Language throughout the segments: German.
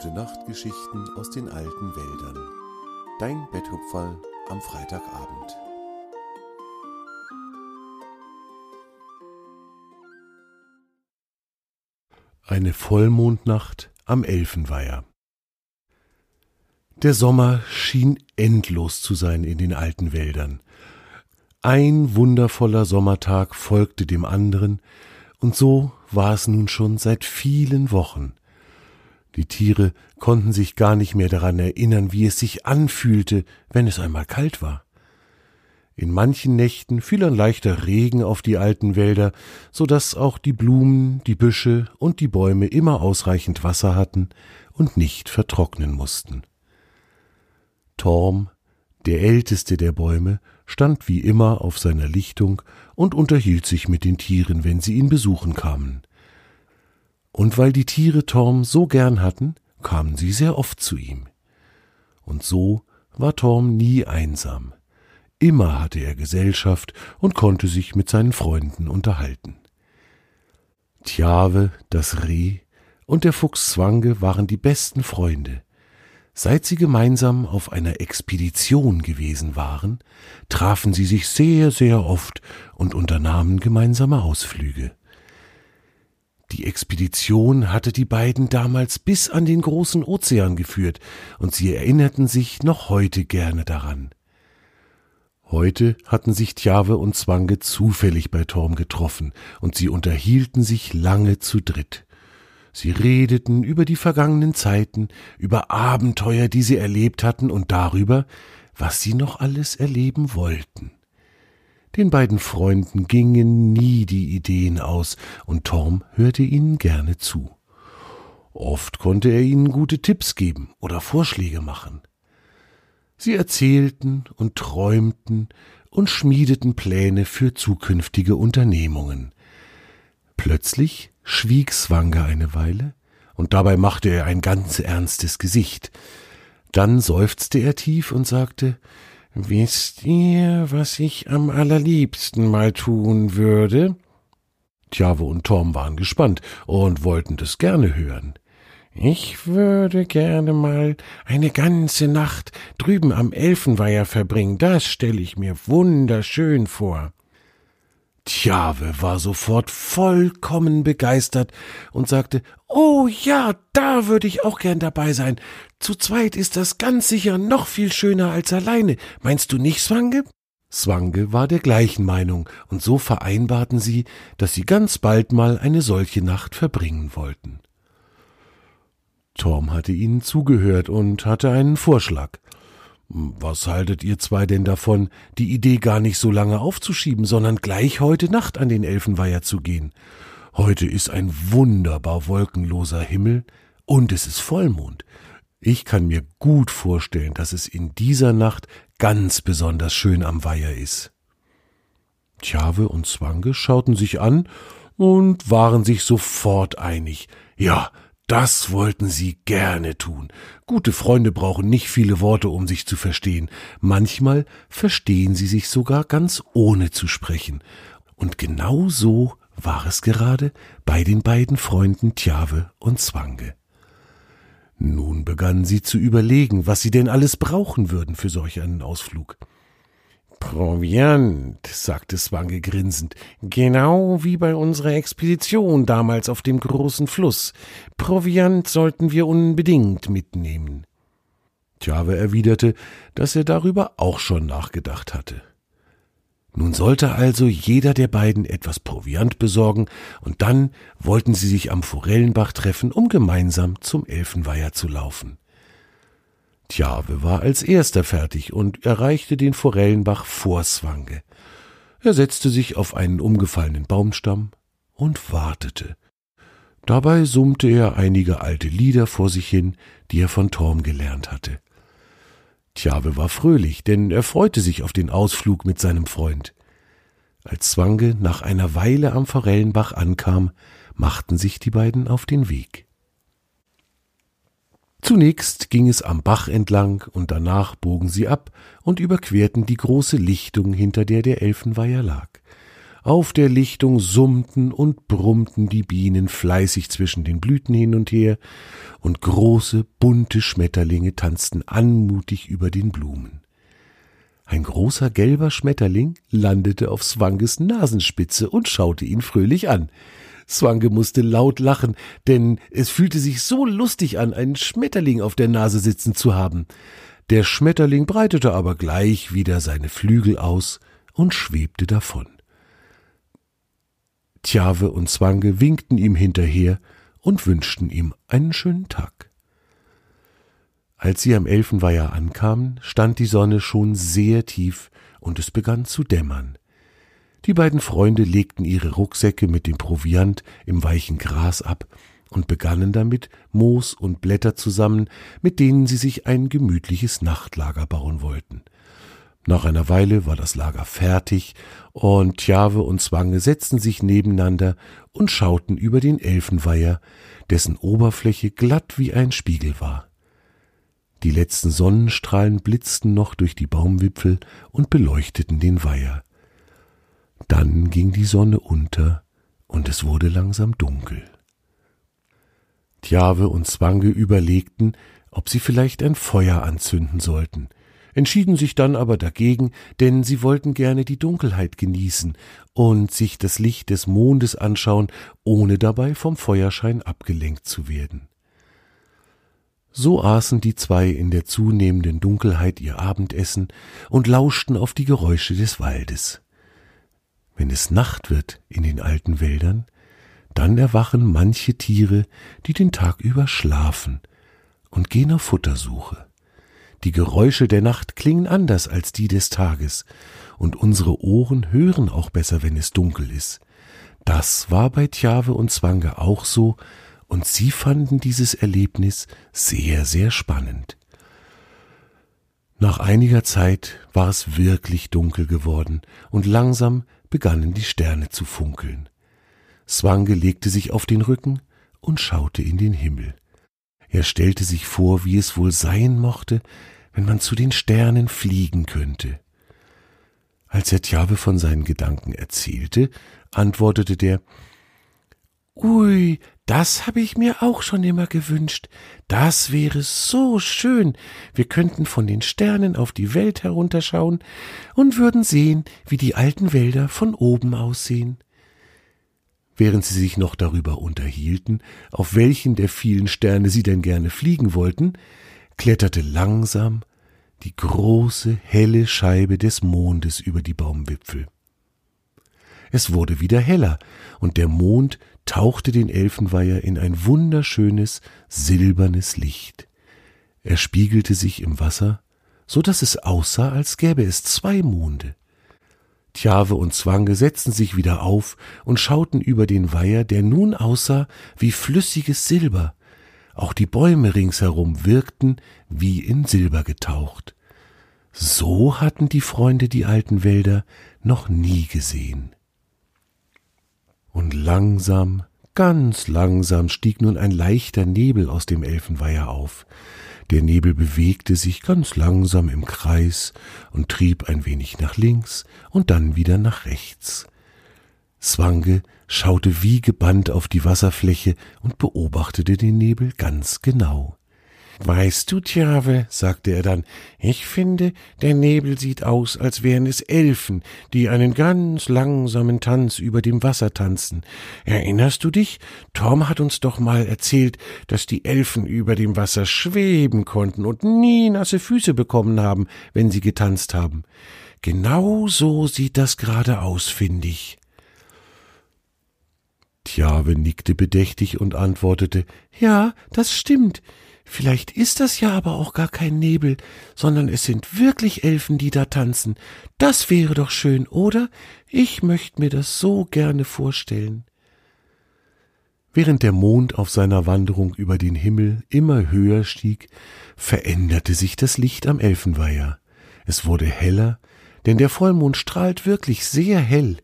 Gute Nacht Geschichten aus den alten Wäldern. Dein Betthupferl am Freitagabend. Eine Vollmondnacht am Elfenweiher. Der Sommer schien endlos zu sein in den alten Wäldern. Ein wundervoller Sommertag folgte dem anderen, und so war es nun schon seit vielen Wochen. Die Tiere konnten sich gar nicht mehr daran erinnern, wie es sich anfühlte, wenn es einmal kalt war. In manchen Nächten fiel ein leichter Regen auf die alten Wälder, so dass auch die Blumen, die Büsche und die Bäume immer ausreichend Wasser hatten und nicht vertrocknen mussten. Torm, der älteste der Bäume, stand wie immer auf seiner Lichtung und unterhielt sich mit den Tieren, wenn sie ihn besuchen kamen. Und weil die Tiere Torm so gern hatten, kamen sie sehr oft zu ihm. Und so war Torm nie einsam. Immer hatte er Gesellschaft und konnte sich mit seinen Freunden unterhalten. Tjave, das Reh und der Fuchs Zwange waren die besten Freunde. Seit sie gemeinsam auf einer Expedition gewesen waren, trafen sie sich sehr, sehr oft und unternahmen gemeinsame Ausflüge. Die Expedition hatte die beiden damals bis an den großen Ozean geführt, und sie erinnerten sich noch heute gerne daran. Heute hatten sich Tjave und Zwange zufällig bei Torm getroffen, und sie unterhielten sich lange zu dritt. Sie redeten über die vergangenen Zeiten, über Abenteuer, die sie erlebt hatten, und darüber, was sie noch alles erleben wollten. Den beiden Freunden gingen nie die Ideen aus, und Torm hörte ihnen gerne zu. Oft konnte er ihnen gute Tipps geben oder Vorschläge machen. Sie erzählten und träumten und schmiedeten Pläne für zukünftige Unternehmungen. Plötzlich schwieg Swanger eine Weile, und dabei machte er ein ganz ernstes Gesicht. Dann seufzte er tief und sagte Wisst ihr, was ich am allerliebsten mal tun würde? Tjave und Tom waren gespannt und wollten das gerne hören. Ich würde gerne mal eine ganze Nacht drüben am Elfenweiher verbringen, das stelle ich mir wunderschön vor. Tjave war sofort vollkommen begeistert und sagte, Oh ja, da würde ich auch gern dabei sein. Zu zweit ist das ganz sicher noch viel schöner als alleine. Meinst du nicht, Swange? Swange war der gleichen Meinung, und so vereinbarten sie, dass sie ganz bald mal eine solche Nacht verbringen wollten. Torm hatte ihnen zugehört und hatte einen Vorschlag. Was haltet ihr zwei denn davon, die Idee gar nicht so lange aufzuschieben, sondern gleich heute Nacht an den Elfenweiher zu gehen? Heute ist ein wunderbar wolkenloser Himmel und es ist Vollmond. Ich kann mir gut vorstellen, dass es in dieser Nacht ganz besonders schön am Weiher ist. Tjave und Zwange schauten sich an und waren sich sofort einig. Ja, das wollten sie gerne tun. Gute Freunde brauchen nicht viele Worte, um sich zu verstehen. Manchmal verstehen sie sich sogar ganz ohne zu sprechen. Und genau so war es gerade bei den beiden Freunden Tjave und Zwange. Nun begannen sie zu überlegen, was sie denn alles brauchen würden für solch einen Ausflug. Proviant, sagte Swange grinsend, genau wie bei unserer Expedition damals auf dem großen Fluss. Proviant sollten wir unbedingt mitnehmen. Tjave erwiderte, dass er darüber auch schon nachgedacht hatte. Nun sollte also jeder der beiden etwas Proviant besorgen, und dann wollten sie sich am Forellenbach treffen, um gemeinsam zum Elfenweiher zu laufen. Tjave war als erster fertig und erreichte den Forellenbach vor Swange. Er setzte sich auf einen umgefallenen Baumstamm und wartete. Dabei summte er einige alte Lieder vor sich hin, die er von Torm gelernt hatte. Tjave war fröhlich, denn er freute sich auf den Ausflug mit seinem Freund. Als Zwange nach einer Weile am Forellenbach ankam, machten sich die beiden auf den Weg. Zunächst ging es am Bach entlang und danach bogen sie ab und überquerten die große Lichtung, hinter der der Elfenweiher lag. Auf der Lichtung summten und brummten die Bienen fleißig zwischen den Blüten hin und her, und große, bunte Schmetterlinge tanzten anmutig über den Blumen. Ein großer gelber Schmetterling landete auf Swanges Nasenspitze und schaute ihn fröhlich an. Swange musste laut lachen, denn es fühlte sich so lustig an, einen Schmetterling auf der Nase sitzen zu haben. Der Schmetterling breitete aber gleich wieder seine Flügel aus und schwebte davon. Tjave und Zwange winkten ihm hinterher und wünschten ihm einen schönen Tag. Als sie am Elfenweiher ankamen, stand die Sonne schon sehr tief und es begann zu dämmern. Die beiden Freunde legten ihre Rucksäcke mit dem Proviant im weichen Gras ab und begannen damit, Moos und Blätter zusammen, mit denen sie sich ein gemütliches Nachtlager bauen wollten. Nach einer Weile war das Lager fertig, und Tjave und Zwange setzten sich nebeneinander und schauten über den Elfenweiher, dessen Oberfläche glatt wie ein Spiegel war. Die letzten Sonnenstrahlen blitzten noch durch die Baumwipfel und beleuchteten den Weiher. Dann ging die Sonne unter, und es wurde langsam dunkel. Tjave und Zwange überlegten, ob sie vielleicht ein Feuer anzünden sollten, entschieden sich dann aber dagegen, denn sie wollten gerne die Dunkelheit genießen und sich das Licht des Mondes anschauen, ohne dabei vom Feuerschein abgelenkt zu werden. So aßen die zwei in der zunehmenden Dunkelheit ihr Abendessen und lauschten auf die Geräusche des Waldes. Wenn es Nacht wird in den alten Wäldern, dann erwachen manche Tiere, die den Tag über schlafen und gehen auf Futtersuche. Die Geräusche der Nacht klingen anders als die des Tages, und unsere Ohren hören auch besser, wenn es dunkel ist. Das war bei Tjave und Zwange auch so, und sie fanden dieses Erlebnis sehr, sehr spannend. Nach einiger Zeit war es wirklich dunkel geworden, und langsam begannen die Sterne zu funkeln. Swange legte sich auf den Rücken und schaute in den Himmel. Er stellte sich vor, wie es wohl sein mochte, wenn man zu den Sternen fliegen könnte. Als er Tjabe von seinen Gedanken erzählte, antwortete der Ui, das habe ich mir auch schon immer gewünscht. Das wäre so schön. Wir könnten von den Sternen auf die Welt herunterschauen und würden sehen, wie die alten Wälder von oben aussehen. Während sie sich noch darüber unterhielten, auf welchen der vielen Sterne sie denn gerne fliegen wollten, kletterte langsam die große, helle Scheibe des Mondes über die Baumwipfel. Es wurde wieder heller, und der Mond tauchte den Elfenweiher in ein wunderschönes, silbernes Licht. Er spiegelte sich im Wasser, so dass es aussah, als gäbe es zwei Monde. Tjave und Zwange setzten sich wieder auf und schauten über den Weiher, der nun aussah wie flüssiges Silber. Auch die Bäume ringsherum wirkten wie in Silber getaucht. So hatten die Freunde die alten Wälder noch nie gesehen. Und langsam, ganz langsam stieg nun ein leichter Nebel aus dem Elfenweiher auf. Der Nebel bewegte sich ganz langsam im Kreis und trieb ein wenig nach links und dann wieder nach rechts. Zwange schaute wie gebannt auf die Wasserfläche und beobachtete den Nebel ganz genau. Weißt du, Tjave, sagte er dann, ich finde, der Nebel sieht aus, als wären es Elfen, die einen ganz langsamen Tanz über dem Wasser tanzen. Erinnerst du dich? Tom hat uns doch mal erzählt, dass die Elfen über dem Wasser schweben konnten und nie nasse Füße bekommen haben, wenn sie getanzt haben. Genau so sieht das gerade aus, finde ich. Tjave nickte bedächtig und antwortete, ja, das stimmt. Vielleicht ist das ja aber auch gar kein Nebel, sondern es sind wirklich Elfen, die da tanzen. Das wäre doch schön, oder? Ich möchte mir das so gerne vorstellen. Während der Mond auf seiner Wanderung über den Himmel immer höher stieg, veränderte sich das Licht am Elfenweiher. Es wurde heller, denn der Vollmond strahlt wirklich sehr hell,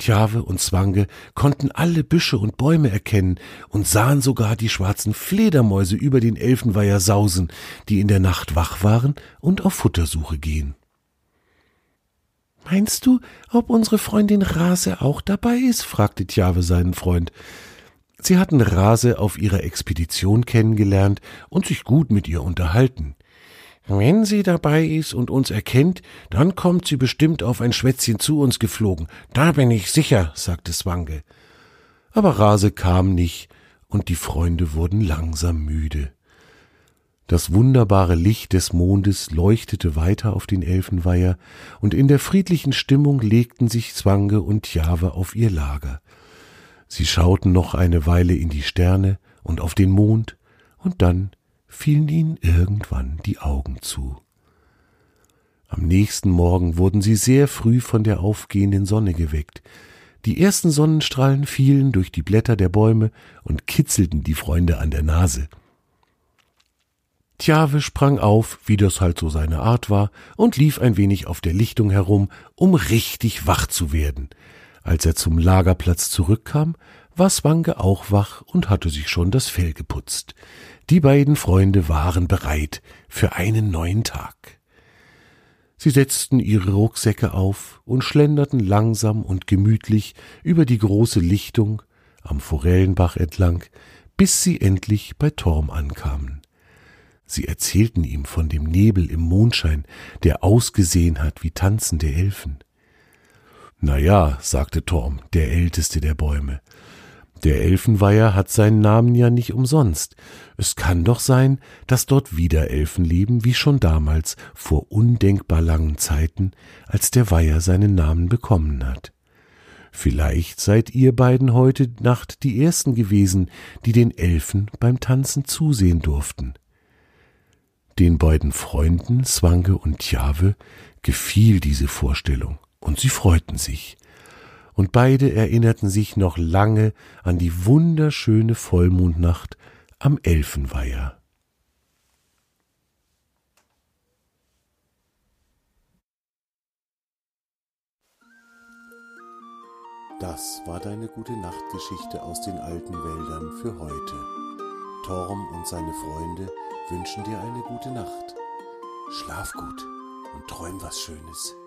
Tjave und Zwange konnten alle Büsche und Bäume erkennen und sahen sogar die schwarzen Fledermäuse über den Elfenweiher sausen, die in der Nacht wach waren und auf Futtersuche gehen. Meinst du, ob unsere Freundin Rase auch dabei ist? fragte Tjave seinen Freund. Sie hatten Rase auf ihrer Expedition kennengelernt und sich gut mit ihr unterhalten. Wenn sie dabei ist und uns erkennt, dann kommt sie bestimmt auf ein Schwätzchen zu uns geflogen. Da bin ich sicher, sagte Swange. Aber Rase kam nicht, und die Freunde wurden langsam müde. Das wunderbare Licht des Mondes leuchtete weiter auf den Elfenweiher, und in der friedlichen Stimmung legten sich Zwange und Jahwe auf ihr Lager. Sie schauten noch eine Weile in die Sterne und auf den Mond, und dann fielen ihnen irgendwann die Augen zu. Am nächsten Morgen wurden sie sehr früh von der aufgehenden Sonne geweckt. Die ersten Sonnenstrahlen fielen durch die Blätter der Bäume und kitzelten die Freunde an der Nase. Tjave sprang auf, wie das halt so seine Art war, und lief ein wenig auf der Lichtung herum, um richtig wach zu werden. Als er zum Lagerplatz zurückkam, war Swange auch wach und hatte sich schon das Fell geputzt. Die beiden Freunde waren bereit für einen neuen Tag. Sie setzten ihre Rucksäcke auf und schlenderten langsam und gemütlich über die große Lichtung am Forellenbach entlang, bis sie endlich bei Torm ankamen. Sie erzählten ihm von dem Nebel im Mondschein, der ausgesehen hat wie tanzende Elfen. Na ja, sagte Torm, der älteste der Bäume. Der Elfenweiher hat seinen Namen ja nicht umsonst. Es kann doch sein, dass dort wieder Elfen leben, wie schon damals, vor undenkbar langen Zeiten, als der Weiher seinen Namen bekommen hat. Vielleicht seid ihr beiden heute Nacht die Ersten gewesen, die den Elfen beim Tanzen zusehen durften. Den beiden Freunden, Swange und Tjave, gefiel diese Vorstellung, und sie freuten sich. Und beide erinnerten sich noch lange an die wunderschöne Vollmondnacht am Elfenweiher. Das war deine gute Nachtgeschichte aus den alten Wäldern für heute. Torm und seine Freunde wünschen dir eine gute Nacht. Schlaf gut und träum was Schönes.